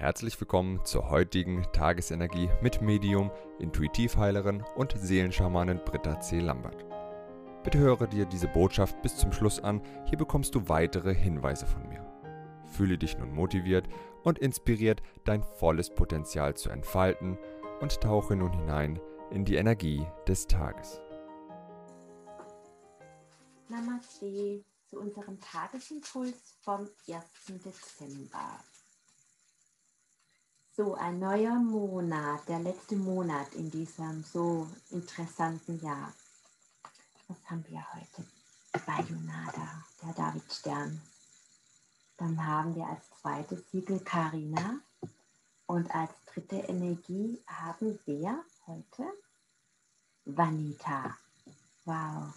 Herzlich willkommen zur heutigen Tagesenergie mit Medium, Intuitivheilerin und Seelenschamanin Britta C. Lambert. Bitte höre dir diese Botschaft bis zum Schluss an, hier bekommst du weitere Hinweise von mir. Fühle dich nun motiviert und inspiriert, dein volles Potenzial zu entfalten und tauche nun hinein in die Energie des Tages. Namaste zu unserem Tagesimpuls vom 1. Dezember. So, ein neuer Monat, der letzte Monat in diesem so interessanten Jahr. Was haben wir heute? Bayonada, der Davidstern. Dann haben wir als zweites Siegel Karina. Und als dritte Energie haben wir heute Vanita. Wow.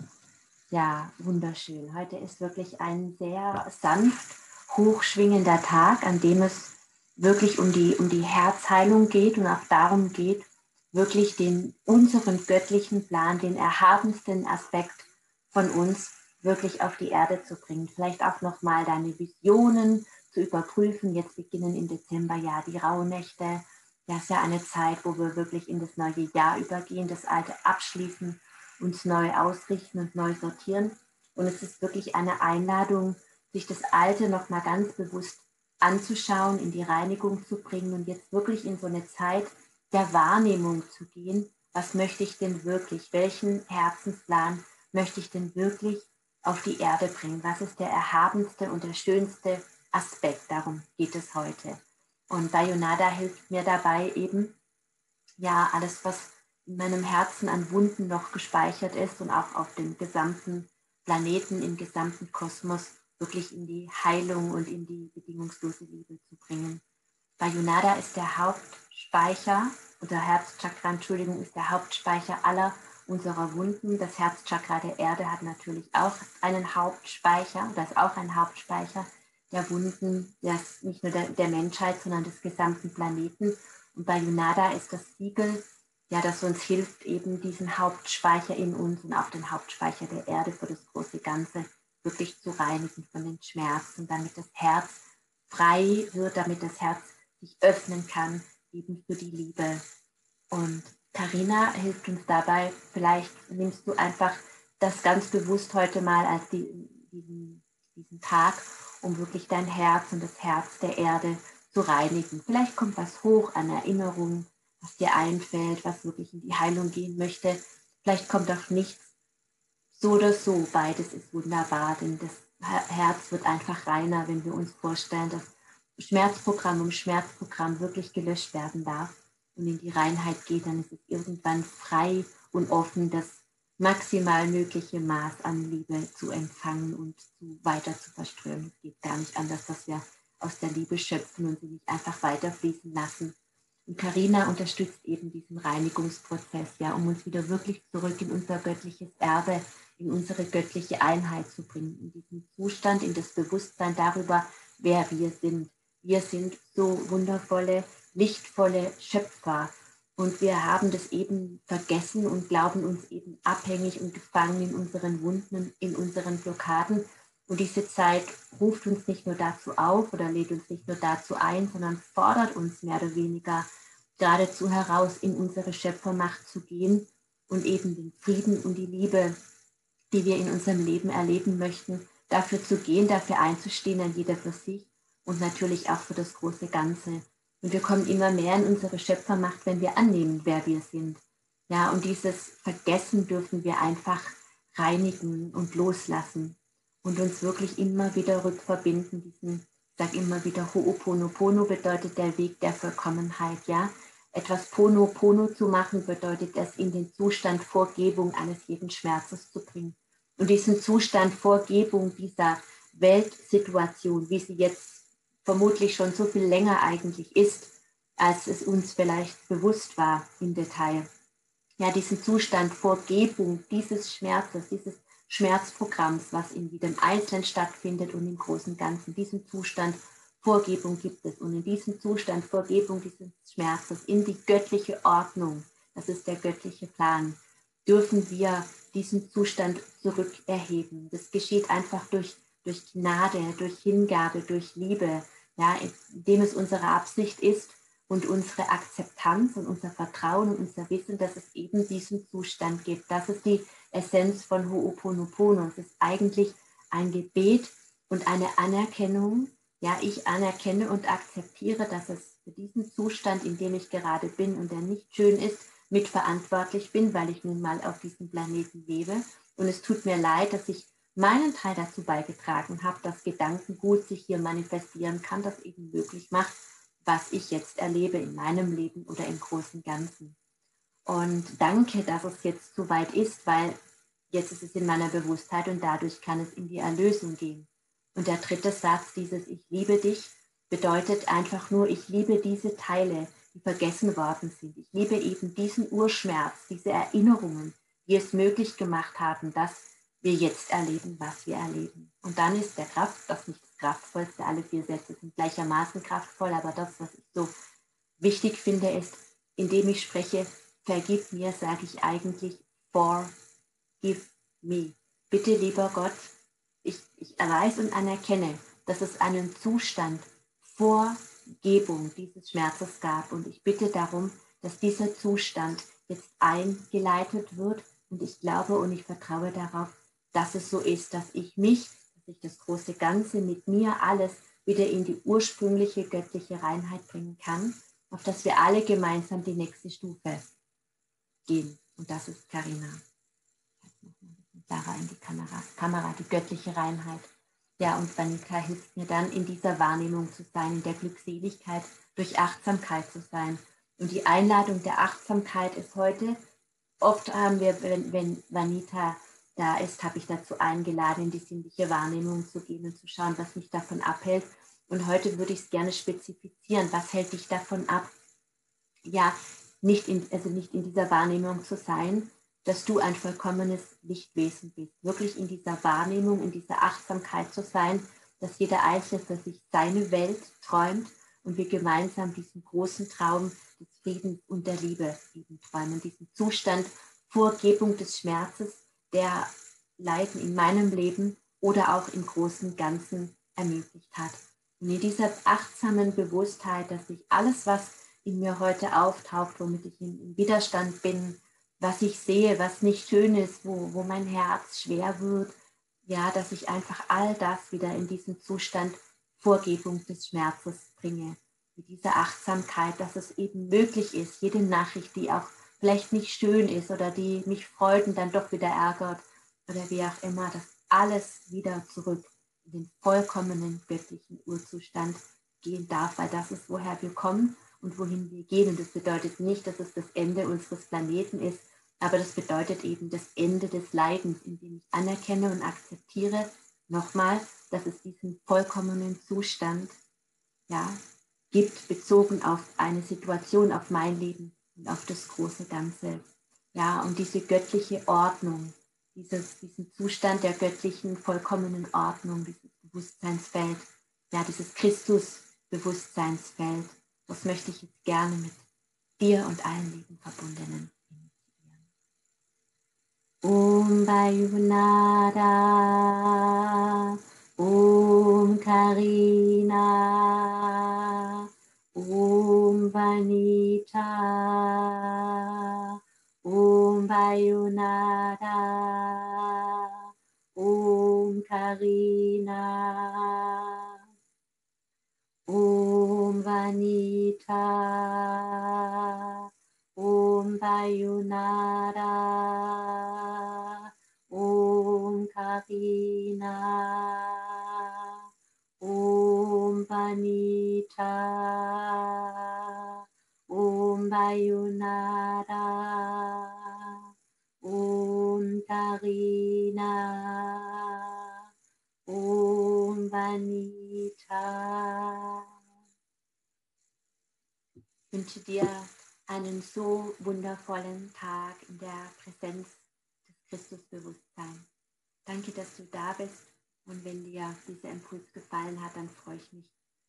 Ja, wunderschön. Heute ist wirklich ein sehr sanft hochschwingender Tag, an dem es wirklich um die, um die Herzheilung geht und auch darum geht, wirklich den unseren göttlichen Plan, den erhabensten Aspekt von uns wirklich auf die Erde zu bringen. Vielleicht auch nochmal deine Visionen zu überprüfen. Jetzt beginnen im Dezember ja die Rauhnächte. Das ist ja eine Zeit, wo wir wirklich in das neue Jahr übergehen, das alte abschließen, uns neu ausrichten und neu sortieren. Und es ist wirklich eine Einladung, sich das Alte nochmal ganz bewusst anzuschauen, in die Reinigung zu bringen und jetzt wirklich in so eine Zeit der Wahrnehmung zu gehen. Was möchte ich denn wirklich? Welchen Herzensplan möchte ich denn wirklich auf die Erde bringen? Was ist der erhabenste und der schönste Aspekt? Darum geht es heute. Und Bayonada hilft mir dabei eben, ja, alles, was in meinem Herzen an Wunden noch gespeichert ist und auch auf dem gesamten Planeten, im gesamten Kosmos wirklich in die Heilung und in die bedingungslose Liebe zu bringen. Bayonada ist der Hauptspeicher, oder Herzchakra, Entschuldigung, ist der Hauptspeicher aller unserer Wunden. Das Herzchakra der Erde hat natürlich auch einen Hauptspeicher, oder ist auch ein Hauptspeicher der Wunden, das nicht nur der, der Menschheit, sondern des gesamten Planeten. Und Bayonada ist das Siegel, ja, das uns hilft, eben diesen Hauptspeicher in uns und auch den Hauptspeicher der Erde für das große Ganze wirklich zu reinigen von den Schmerzen, damit das Herz frei wird, damit das Herz sich öffnen kann, eben für die Liebe. Und Karina hilft uns dabei. Vielleicht nimmst du einfach das ganz bewusst heute mal als die, diesen, diesen Tag, um wirklich dein Herz und das Herz der Erde zu reinigen. Vielleicht kommt was hoch an Erinnerungen, was dir einfällt, was wirklich in die Heilung gehen möchte. Vielleicht kommt auch nichts so oder so, beides ist wunderbar, denn das Herz wird einfach reiner, wenn wir uns vorstellen, dass Schmerzprogramm um Schmerzprogramm wirklich gelöscht werden darf und in die Reinheit geht, dann ist es irgendwann frei und offen, das maximal mögliche Maß an Liebe zu empfangen und zu, weiter zu verströmen. Es geht gar nicht anders, dass wir aus der Liebe schöpfen und sie nicht einfach weiterfließen lassen. Und Karina unterstützt eben diesen Reinigungsprozess, ja, um uns wieder wirklich zurück in unser göttliches Erbe in unsere göttliche Einheit zu bringen, in diesen Zustand, in das Bewusstsein darüber, wer wir sind. Wir sind so wundervolle, lichtvolle Schöpfer. Und wir haben das eben vergessen und glauben uns eben abhängig und gefangen in unseren Wunden, in unseren Blockaden. Und diese Zeit ruft uns nicht nur dazu auf oder lädt uns nicht nur dazu ein, sondern fordert uns mehr oder weniger geradezu heraus, in unsere Schöpfermacht zu gehen und eben den Frieden und die Liebe die wir in unserem Leben erleben möchten, dafür zu gehen, dafür einzustehen, dann jeder für sich und natürlich auch für das große Ganze. Und wir kommen immer mehr in unsere Schöpfermacht, wenn wir annehmen, wer wir sind. Ja, und dieses Vergessen dürfen wir einfach reinigen und loslassen und uns wirklich immer wieder rückverbinden. Diesen, ich sage immer wieder, Ho'oponopono bedeutet der Weg der Vollkommenheit. Ja, etwas Pono Pono zu machen bedeutet es, in den Zustand Vorgebung eines jeden Schmerzes zu bringen und diesen Zustand Vorgebung dieser Weltsituation, wie sie jetzt vermutlich schon so viel länger eigentlich ist, als es uns vielleicht bewusst war im Detail. Ja, diesen Zustand Vorgebung dieses Schmerzes, dieses Schmerzprogramms, was in jedem Einzelnen stattfindet und im großen Ganzen, diesen Zustand Vorgebung gibt es. Und in diesem Zustand Vorgebung dieses Schmerzes, in die göttliche Ordnung, das ist der göttliche Plan, dürfen wir diesen Zustand zurückerheben. Das geschieht einfach durch, durch Gnade, durch Hingabe, durch Liebe, ja, indem es unsere Absicht ist und unsere Akzeptanz und unser Vertrauen und unser Wissen, dass es eben diesen Zustand gibt. Das ist die Essenz von Ho'oponopono. Es ist eigentlich ein Gebet und eine Anerkennung. Ja, ich anerkenne und akzeptiere, dass es diesen Zustand, in dem ich gerade bin und der nicht schön ist, mitverantwortlich bin, weil ich nun mal auf diesem Planeten lebe. Und es tut mir leid, dass ich meinen Teil dazu beigetragen habe, dass Gedankengut sich hier manifestieren kann, das eben möglich macht, was ich jetzt erlebe in meinem Leben oder im großen Ganzen. Und danke, dass es jetzt so weit ist, weil jetzt ist es in meiner Bewusstheit und dadurch kann es in die Erlösung gehen. Und der dritte Satz, dieses Ich liebe dich, bedeutet einfach nur, ich liebe diese Teile, die vergessen worden sind. Ich liebe eben diesen Urschmerz, diese Erinnerungen, die es möglich gemacht haben, dass wir jetzt erleben, was wir erleben. Und dann ist der Kraft, das nicht das kraftvollste, alle vier Sätze sind gleichermaßen kraftvoll, aber das, was ich so wichtig finde, ist, indem ich spreche, vergib mir, sage ich eigentlich, forgive me. Bitte, lieber Gott, ich, ich weiß und anerkenne, dass es einen Zustand vor Gebung dieses Schmerzes gab. Und ich bitte darum, dass dieser Zustand jetzt eingeleitet wird. Und ich glaube und ich vertraue darauf, dass es so ist, dass ich mich, dass ich das große Ganze mit mir alles wieder in die ursprüngliche göttliche Reinheit bringen kann, auf dass wir alle gemeinsam die nächste Stufe gehen. Und das ist Karina. Sarah in die Kamera, Kamera, die göttliche Reinheit. Ja, und Vanika hilft mir dann, in dieser Wahrnehmung zu sein, in der Glückseligkeit, durch Achtsamkeit zu sein. Und die Einladung der Achtsamkeit ist heute, oft haben wir, wenn, wenn Vanita da ist, habe ich dazu eingeladen, in die sinnliche Wahrnehmung zu gehen und zu schauen, was mich davon abhält. Und heute würde ich es gerne spezifizieren. Was hält dich davon ab, ja, nicht in, also nicht in dieser Wahrnehmung zu sein, dass du ein vollkommenes Lichtwesen bist. Wirklich in dieser Wahrnehmung, in dieser Achtsamkeit zu sein, dass jeder Einzelne für sich seine Welt träumt und wir gemeinsam diesen großen Traum des Friedens und der Liebe eben träumen, diesen Zustand Vorgebung des Schmerzes, der Leiden in meinem Leben oder auch im großen Ganzen ermöglicht hat. Und in dieser achtsamen Bewusstheit, dass ich alles, was in mir heute auftaucht, womit ich in Widerstand bin, was ich sehe, was nicht schön ist, wo, wo mein Herz schwer wird, ja, dass ich einfach all das wieder in diesen Zustand Vorgebung des Schmerzes bringe. Mit dieser Achtsamkeit, dass es eben möglich ist, jede Nachricht, die auch vielleicht nicht schön ist oder die mich freut und dann doch wieder ärgert oder wie auch immer, dass alles wieder zurück in den vollkommenen göttlichen Urzustand gehen darf, weil das ist, woher wir kommen und wohin wir gehen. Und das bedeutet nicht, dass es das Ende unseres Planeten ist, aber das bedeutet eben das Ende des Leidens, indem ich anerkenne und akzeptiere, nochmal, dass es diesen vollkommenen Zustand ja, gibt, bezogen auf eine Situation, auf mein Leben und auf das große Ganze. Ja, und diese göttliche Ordnung, dieses, diesen Zustand der göttlichen, vollkommenen Ordnung, dieses Bewusstseinsfeld, ja, dieses Christus-Bewusstseinsfeld, das möchte ich jetzt gerne mit dir und allen Leben verbundenen Um, Om Bayunada, Om um, Karina, Om Vanita, Om Bayunada, Om Karina, Om Vanita, Om Bayunada. Karina, Om Vanita, Om Bayunara, Om Karina, Om Vanita. Ich wünsche dir einen so wundervollen Tag in der Präsenz des Christusbewusstseins. Danke, dass du da bist. Und wenn dir dieser Impuls gefallen hat, dann freue ich mich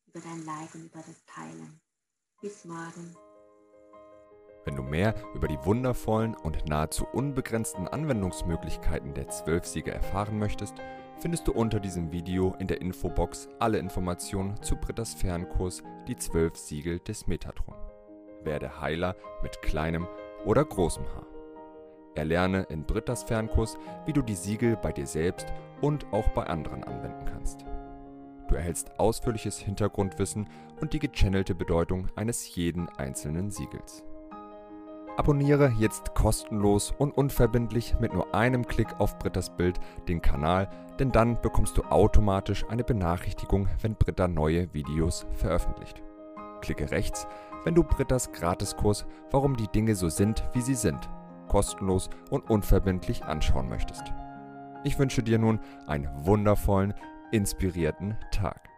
über dein Like und über das Teilen. Bis morgen. Wenn du mehr über die wundervollen und nahezu unbegrenzten Anwendungsmöglichkeiten der Zwölfsiege erfahren möchtest, findest du unter diesem Video in der Infobox alle Informationen zu Britta's Fernkurs Die 12 Siegel des Metatron. Werde Heiler mit kleinem oder großem Haar. Erlerne in Britta's Fernkurs, wie du die Siegel bei dir selbst und auch bei anderen anwenden kannst. Du erhältst ausführliches Hintergrundwissen und die gechannelte Bedeutung eines jeden einzelnen Siegels. Abonniere jetzt kostenlos und unverbindlich mit nur einem Klick auf Britta's Bild den Kanal, denn dann bekommst du automatisch eine Benachrichtigung, wenn Britta neue Videos veröffentlicht. Klicke rechts, wenn du Britta's Gratiskurs Warum die Dinge so sind, wie sie sind, kostenlos und unverbindlich anschauen möchtest. Ich wünsche dir nun einen wundervollen, inspirierten Tag.